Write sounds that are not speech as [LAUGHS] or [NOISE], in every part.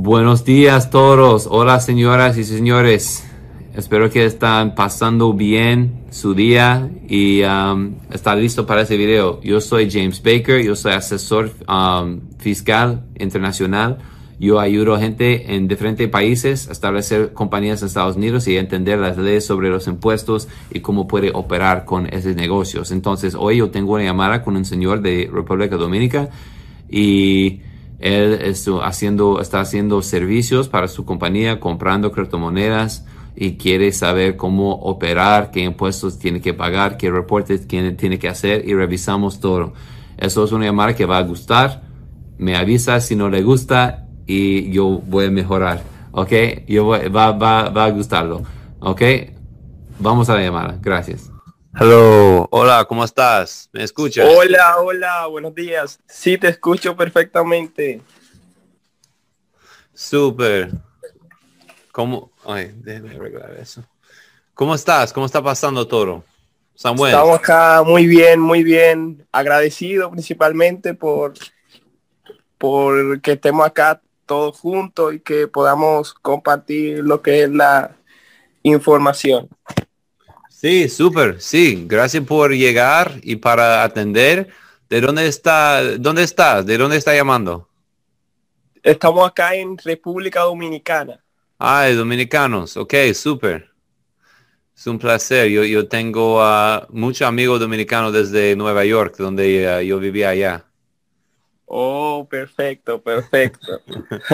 Buenos días todos. Hola señoras y señores. Espero que están pasando bien su día y um, está listo para este video. Yo soy James Baker, yo soy asesor um, fiscal internacional. Yo ayudo a gente en diferentes países a establecer compañías en Estados Unidos y entender las leyes sobre los impuestos y cómo puede operar con esos negocios. Entonces, hoy yo tengo una llamada con un señor de República Dominica y él está haciendo, está haciendo servicios para su compañía, comprando criptomonedas y quiere saber cómo operar, qué impuestos tiene que pagar, qué reportes tiene, tiene que hacer y revisamos todo. Eso es una llamada que va a gustar. Me avisa si no le gusta y yo voy a mejorar. ¿Ok? Yo voy, va, va, va a gustarlo. ¿Ok? Vamos a la llamada. Gracias. Hello, hola, ¿cómo estás? ¿Me escuchas? Hola, hola, buenos días. Sí, te escucho perfectamente. Súper. ¿Cómo? Ay, déjame arreglar eso. ¿Cómo estás? ¿Cómo está pasando todo? Samuel. Estamos acá muy bien, muy bien. Agradecido principalmente por, por que estemos acá todos juntos y que podamos compartir lo que es la información. Sí, súper, sí. Gracias por llegar y para atender. ¿De dónde está? ¿Dónde estás? ¿De dónde está llamando? Estamos acá en República Dominicana. Ah, dominicanos. Ok, súper. Es un placer. Yo, yo tengo uh, muchos amigos dominicanos desde Nueva York, donde uh, yo vivía allá. Oh, perfecto, perfecto.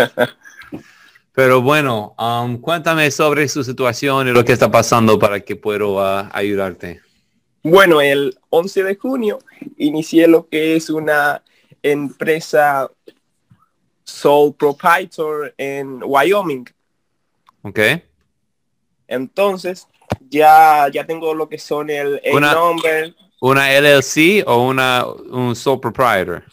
[LAUGHS] Pero bueno, um, cuéntame sobre su situación y lo que está pasando para que pueda ayudarte. Bueno, el 11 de junio inicié lo que es una empresa sole proprietor en Wyoming. Ok. Entonces, ya, ya tengo lo que son el, nombre. ¿Una LLC o una un sole proprietor?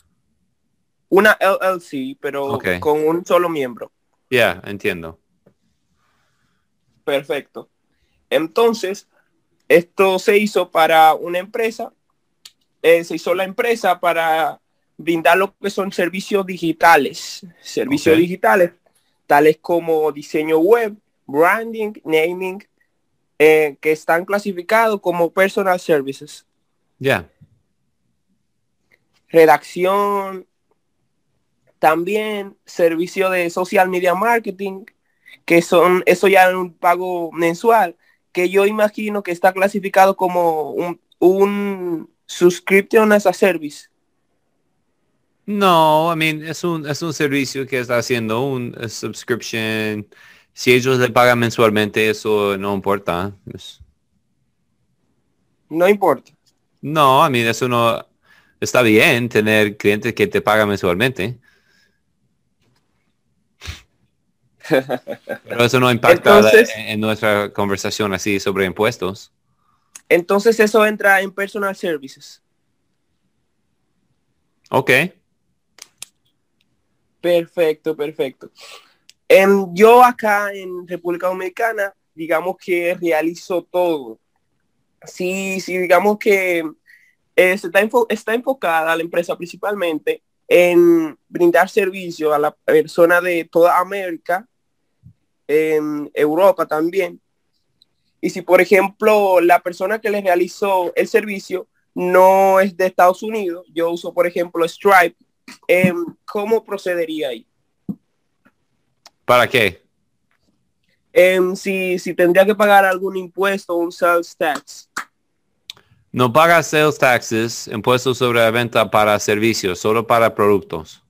Una LLC, pero con un solo miembro. Ya, entiendo. Perfecto. Entonces, esto se hizo para una empresa, eh, se hizo la empresa para brindar lo que son servicios digitales, servicios digitales, tales como diseño web, branding, naming, eh, que están clasificados como personal services. Ya. Redacción, también servicio de social media marketing, que son, eso ya es un pago mensual, que yo imagino que está clasificado como un, un subscription as a service. No, I mean, es un, es un servicio que está haciendo un subscription. Si ellos le pagan mensualmente, eso no importa. No importa. No, I mean, eso no está bien tener clientes que te pagan mensualmente. Pero eso no impacta en, nuestra conversación así sobre impuestos. Entonces eso entra en personal services. Ok. Perfecto, perfecto. En, yo acá en República Dominicana, digamos que realizo todo. Sí, sí, digamos que eh, está, está enfocada la empresa principalmente en brindar servicio a la persona de toda América en Europa también. Y si, por ejemplo, la persona que le realizó el servicio no es de Estados Unidos, yo uso, por ejemplo, Stripe, em, ¿cómo procedería ahí? ¿Para qué? Em, si, si tendría que pagar algún impuesto, un sales tax. No paga sales taxes, impuestos sobre la venta para servicios, solo para productos.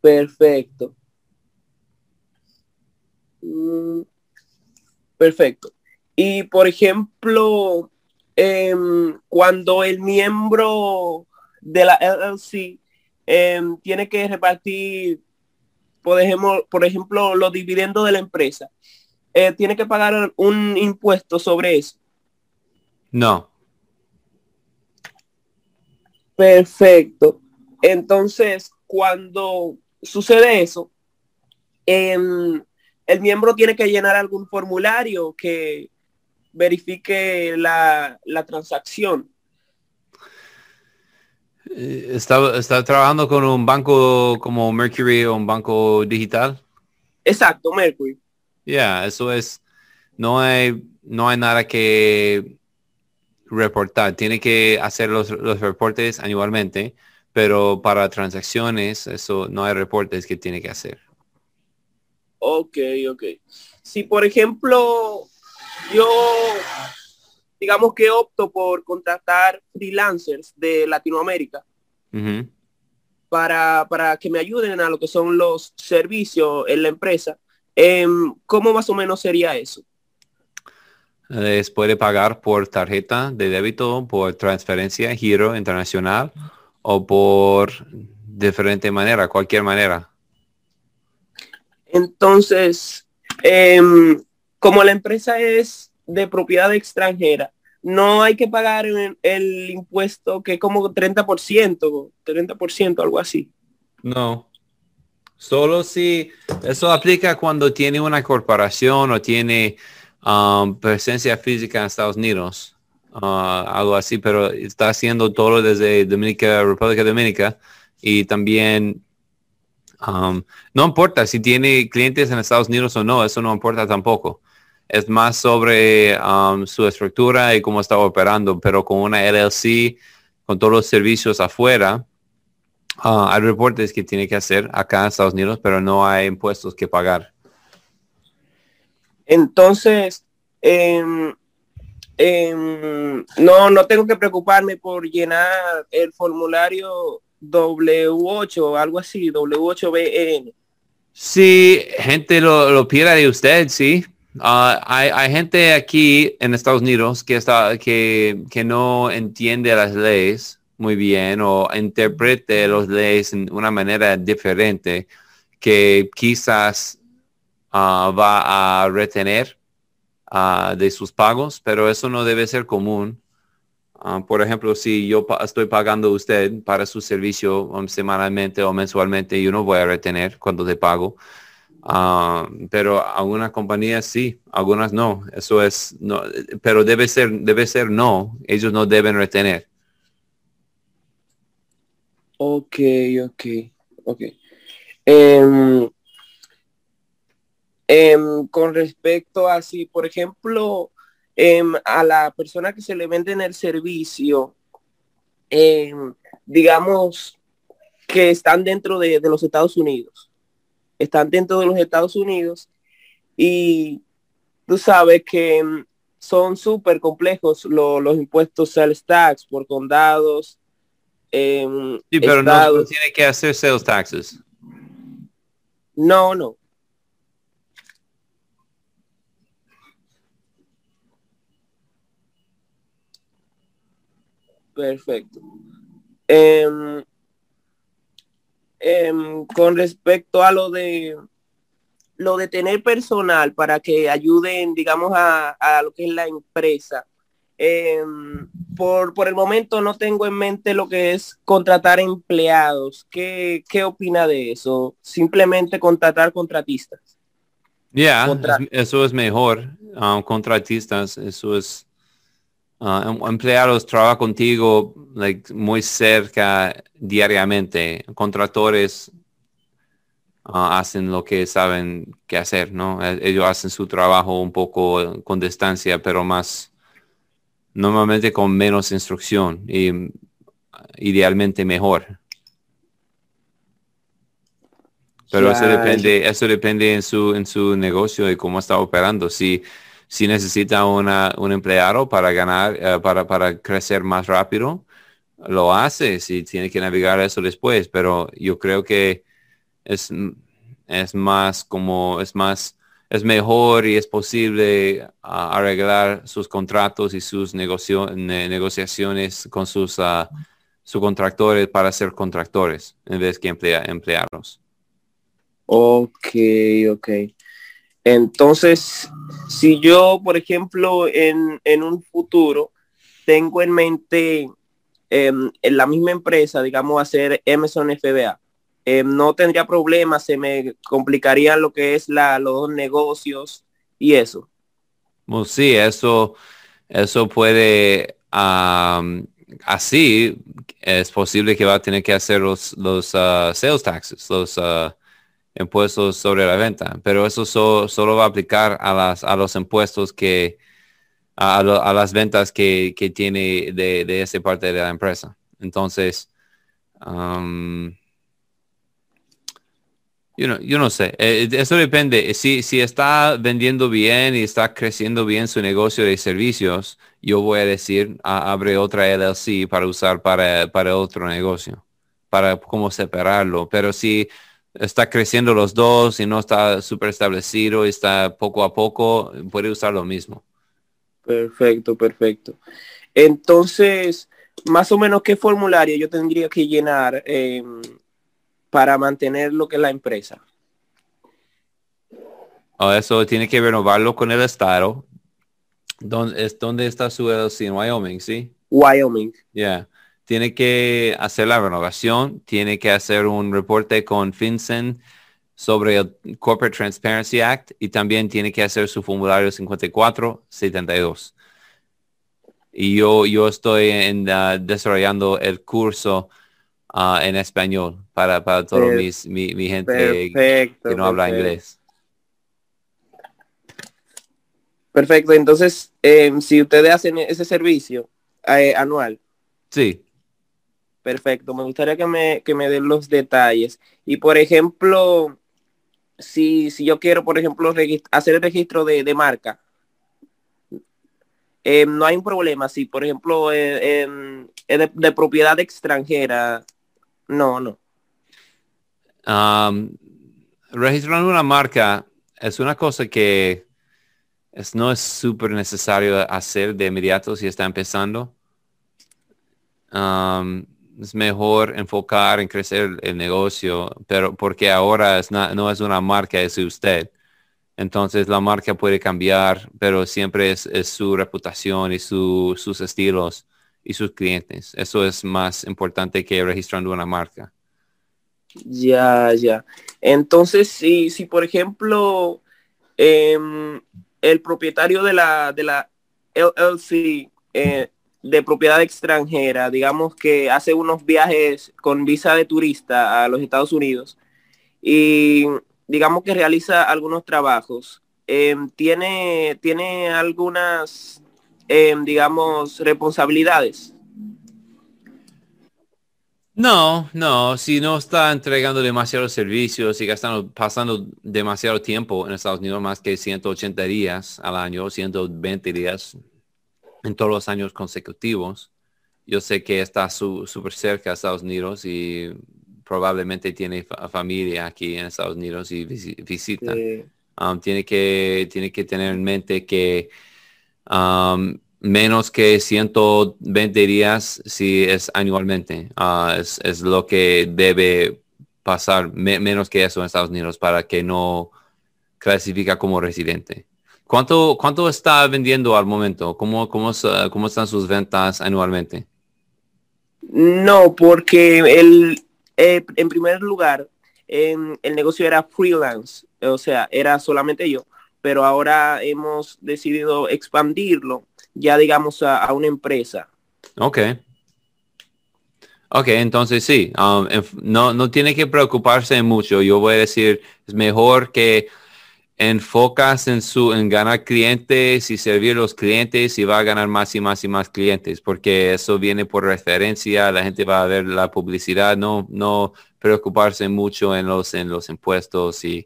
Perfecto. Mm, perfecto. Y por ejemplo, em, cuando el miembro de la LLC em, tiene que repartir, por ejemplo, por ejemplo, los dividendos de la empresa, eh, tiene que pagar un impuesto sobre eso. No. Perfecto. Entonces, cuando sucede eso, eh, el miembro tiene que llenar algún formulario que verifique la, transacción. Eh, ¿Está, ¿Está trabajando con un banco como Mercury o un banco digital? Exacto, Mercury. Ya, eso es, no hay, no hay nada que reportar. Tiene que hacer los, los reportes anualmente, pero para transacciones, eso no hay reportes que tiene que hacer. Ok, ok. Si por ejemplo yo digamos que opto por contratar freelancers de Latinoamérica para, para, que me ayuden a lo que son los servicios en la empresa. Em, ¿Cómo más o menos sería eso? Les puede pagar por tarjeta de débito, por transferencia, giro internacional o por diferente manera, cualquier manera. Entonces, em, como la empresa es de propiedad extranjera, no hay que pagar el, impuesto que es como 30%, 30%, algo así. No. Solo si eso aplica cuando tiene una corporación o tiene um, presencia física en Estados Unidos. Uh, algo así, pero está haciendo todo desde Dominica, República Dominica y también um, no importa si tiene clientes en Estados Unidos o no, eso no importa tampoco es más sobre um, su estructura y cómo está operando, pero con una LLC, con todos los servicios afuera, uh, hay reportes que tiene que hacer acá en Estados Unidos, pero no hay impuestos que pagar. Entonces, em, em, no, no tengo que preocuparme por llenar el formulario W8 o algo así, W8BN. Si gente lo, lo pide de usted, sí, Ah, hay, gente aquí en Estados Unidos que, está, que, que no entiende las leyes muy bien o interprete las leyes en una manera diferente que quizás ah, va a retener ah, de sus pagos, pero eso no debe ser común. Por ejemplo, si yo estoy pagando a usted para su servicio um, semanalmente o mensualmente, yo no voy a retener cuando te pago. Ah, pero algunas compañías sí, algunas no. Eso es, no, pero debe ser, debe ser no. Ellos no deben retener. Ok, ok, ok. Em, em, con respecto a si, por ejemplo, em, a la persona que se le vende en el servicio, digamos que están dentro de los Estados Unidos están dentro de los Estados Unidos y tú sabes que mm, son súper complejos los impuestos sales tax por condados. Eh, sí, pero no, tiene que hacer sales taxes. No, no. Perfecto. Em, Em, con respecto a lo de lo de tener personal para que ayuden, digamos, a, lo que es la empresa. Em, por, por el momento no tengo en mente lo que es contratar empleados. ¿Qué, qué opina de eso? Simplemente contratar contratistas. Ya, eso es mejor. Um, contratistas, eso es Uh, empleados trabajan contigo like, muy cerca diariamente. Contratores ah, hacen lo que saben que hacer, ¿no? E, ellos hacen su trabajo un poco con distancia, pero más normalmente con menos instrucción y idealmente mejor. Pero eso depende, eso depende en su, en su negocio y cómo está operando. Si si necesita una, un empleado para ganar, eh, para, para crecer más rápido, lo hace, si tiene que navegar eso después, pero yo creo que es, es más como, es más, es mejor y es posible ah, arreglar sus contratos y sus negociaciones con sus uh, subcontractores para ser contractores en vez que emplea emplearlos. Ok, ok. Entonces, si yo, por ejemplo, en, un futuro tengo en mente em, en la misma empresa, digamos, hacer Emerson FBA, em, no tendría problemas, se me complicarían lo que es la, los negocios y eso. Pues sí, eso, eso puede así es posible que va a tener que hacer los, los uh, sales taxes, los uh, impuestos sobre la venta, pero eso solo va a aplicar a, las, a los impuestos que, a, las ventas que, tiene de, de esa parte de la empresa. Entonces, um, yo no sé, eh, eso depende. Si, si está vendiendo bien y está creciendo bien su negocio de servicios, yo voy a decir, abre otra LLC para usar para, para otro negocio, para cómo separarlo. Pero si está creciendo los dos y no está súper establecido y está poco a poco, puede usar lo mismo. Perfecto, perfecto. Entonces, más o menos, ¿qué formulario yo tendría que llenar? Eh, para mantener lo que es la empresa. Oh, eso tiene que renovarlo con el estado. ¿Dónde, es, ¿Dónde está su LLC? En Wyoming, ¿sí? Wyoming. Ya. Tiene que hacer la renovación, tiene que hacer un reporte con FinCEN sobre el Corporate Transparency Act y también tiene que hacer su formulario 5472. Y yo, yo estoy en, uh, desarrollando el curso uh, en español para, para toda mi, mi, gente que no habla inglés. Perfecto, entonces em, si ustedes hacen ese servicio eh, anual. Sí. Perfecto, me gustaría que me, que me den los detalles. Y por ejemplo, si, si yo quiero, por ejemplo, hacer el registro de, de marca, em, no hay un problema. Si, por ejemplo, eh, em, de, propiedad extranjera, no, no. Registrar una marca es una cosa que es, no es súper necesario hacer de inmediato si está empezando. Es mejor enfocar en crecer el negocio, pero porque ahora es no es una marca, es usted. Entonces la marca puede cambiar, pero siempre es, su reputación y sus estilos y sus clientes. Eso es más importante que registrando una marca. Ya, ya. Entonces, si, si por ejemplo, em, el propietario de la, de la LLC eh, de propiedad extranjera, digamos que hace unos viajes con visa de turista a los Estados Unidos y digamos que realiza algunos trabajos, em, tiene, tiene algunas digamos, responsabilidades. No, no, si no está entregando demasiados servicios y gastando, pasando demasiado tiempo en Estados Unidos, más que 180 días al año, 120 días en todos los años consecutivos, yo sé que está súper cerca de Estados Unidos y probablemente tiene familia aquí en Estados Unidos y visita. Um, tiene, que, tiene que tener en mente que Um, menos que 120 días si es anualmente. Uh, es, lo que debe pasar, menos que eso en Estados Unidos para que no clasifica como residente. ¿Cuánto, cuánto está vendiendo al momento? ¿Cómo, cómo, cómo están sus ventas anualmente? No, porque el, eh, en primer lugar, el negocio era freelance, o sea, era solamente yo pero ahora hemos decidido expandirlo ya digamos a, una empresa. Ok. Ok, entonces sí, um, no, no tiene que preocuparse mucho. Yo voy a decir, es mejor que enfocas en su en ganar clientes y servir a los clientes y va a ganar más y más y más clientes porque eso viene por referencia la gente va a ver la publicidad no no preocuparse mucho en los en los impuestos y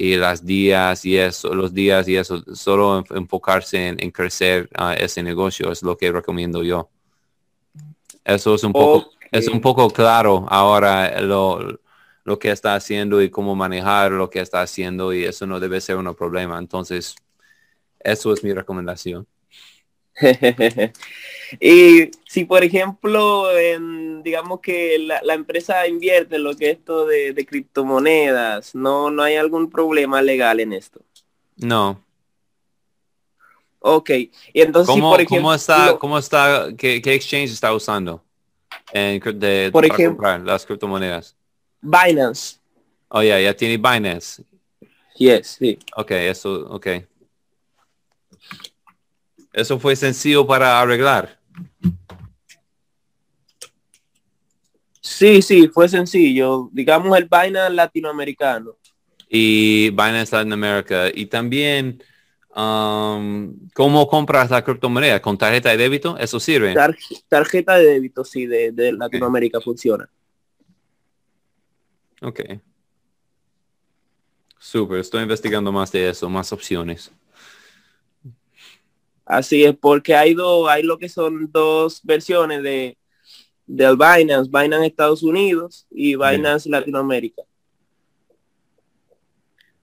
y las días y eso, los días y eso, solo enfocarse en, crecer uh, ese negocio es lo que recomiendo yo. Eso es un poco, es un poco claro ahora lo, lo que está haciendo y cómo manejar lo que está haciendo y eso no debe ser un problema. Entonces, eso es mi recomendación. [LAUGHS] y si por ejemplo, digamos que la, empresa invierte en lo que es esto de, criptomonedas, ¿no, ¿no hay algún problema legal en esto? No. Ok, y entonces ¿Cómo, por ejemplo, ¿cómo está, cómo está, qué, exchange está usando en, de, por ejemplo, las criptomonedas? Binance. Oh, ya, ya tiene Binance. Yes, sí. Ok, eso, ok. Eso fue sencillo para arreglar. Sí, sí, fue sencillo. Digamos el Binance latinoamericano. Y Binance Latinoamérica. Y también, um, ¿cómo compras la criptomoneda? ¿Con tarjeta de débito? ¿Eso sirve? tarjeta de débito, sí, de, Latinoamérica funciona. Ok. Súper, estoy investigando más de eso, más opciones. Así es, porque hay dos, hay lo que son dos versiones de del Binance, Binance Estados Unidos y Binance Latinoamérica.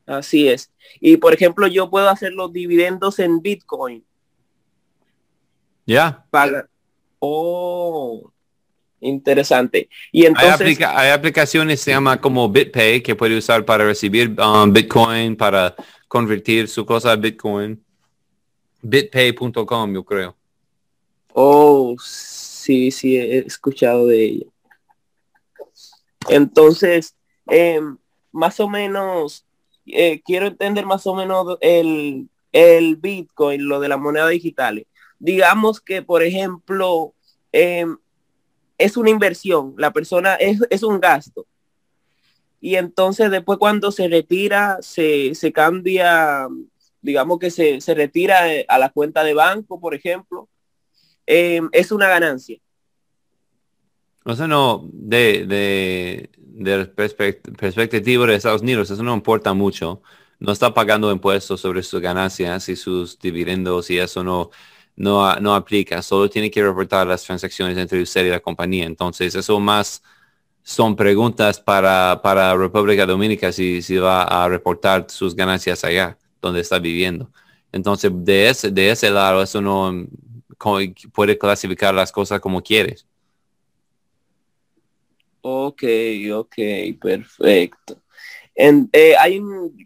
Así es. Y por ejemplo, yo puedo hacer los dividendos en Bitcoin. Ya. Paga. Oh, interesante. Y entonces hay, aplicaciones se llama como BitPay que puede usar para recibir um, Bitcoin, para convertir su cosa a Bitcoin. Bitpay.com, yo creo. Oh, sí, sí, he escuchado de ella. Entonces, em, más o menos, eh, quiero entender más o menos el, el Bitcoin, lo de las monedas digitales. Digamos que, por ejemplo, em, es una inversión, la persona es, es, un gasto. Y entonces después cuando se retira, se, se cambia, digamos que se, se retira eh, a la cuenta de banco, por ejemplo, eh, es una ganancia. No, de, de, de perspectiva de Estados Unidos, eso no importa mucho. No está pagando impuestos sobre sus ganancias y sus dividendos y eso no, no, no aplica. Solo tiene que reportar las transacciones entre usted y la compañía. Entonces, eso más son preguntas para, para República Dominicana si, si va a reportar sus ganancias allá, donde está viviendo. Entonces, de ese, de ese lado, eso no puede clasificar las cosas como quieres. Ok, ok, perfecto. Eh, hay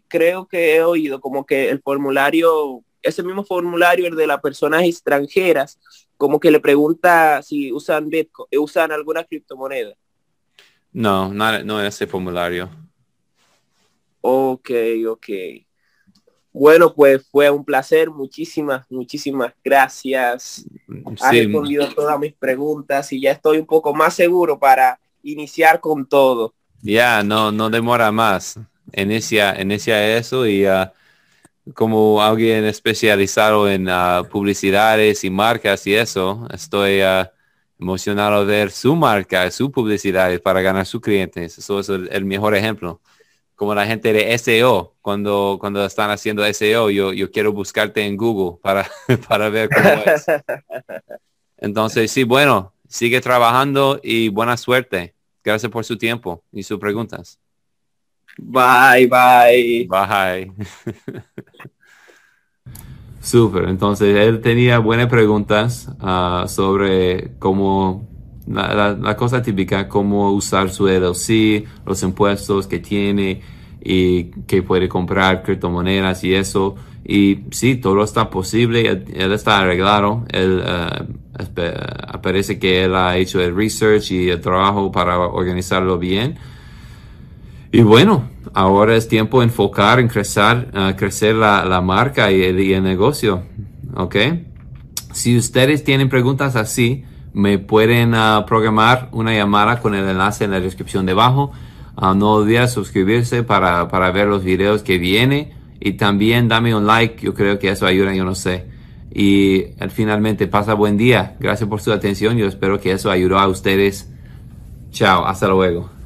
creo que he oído como que el formulario, ese mismo formulario, el de las personas extranjeras, como que le pregunta si usan Bitcoin, usan alguna criptomoneda. No, no, no ese formulario. Ok, ok. Bueno, pues fue un placer. Muchísimas, muchísimas gracias. Ha respondido todas mis preguntas y ya estoy un poco más seguro para iniciar con todo. Ya, no, no demora más. Inicia, inicia eso y uh, como alguien especializado en uh, publicidades y marcas y eso, estoy uh, emocionado de ver su marca, su publicidad para ganar sus clientes. Eso es el mejor ejemplo como la gente de SEO, cuando, cuando están haciendo SEO, yo, yo quiero buscarte en Google para, [LAUGHS] para ver cómo es. [LAUGHS] Entonces, sí, bueno, sigue trabajando y buena suerte. Gracias por su tiempo y sus preguntas. Bye, bye. Bye. [LAUGHS] Súper, entonces él tenía buenas preguntas ah, sobre cómo la, cosa típica, cómo usar su LLC, los impuestos que tiene y que puede comprar criptomonedas y eso. Y sí, todo está posible, él, está arreglado, él uh, parece que él ha hecho el research y el trabajo para organizarlo bien. Y bueno, ahora es tiempo de enfocar en crecer, uh, crecer la, la, marca y el, negocio. ¿Ok? Si ustedes tienen preguntas así, me pueden ah, programar una llamada con el enlace en la descripción debajo. Uh, no olvides suscribirse para, para ver los videos que viene y también dame un like, yo creo que eso ayuda, yo no sé. Y finalmente pasa buen día. Gracias por su atención. Yo espero que eso ayudó a ustedes. Chao, hasta luego.